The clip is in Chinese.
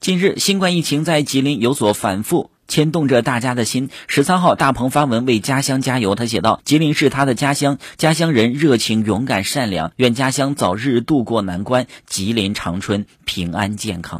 近日新冠疫情在吉林有所反复牵动着大家的心。十三号大鹏发文为家乡加油他写道吉林是他的家乡家乡人热情勇敢善良愿家乡早日渡过难关吉林长春平安健康。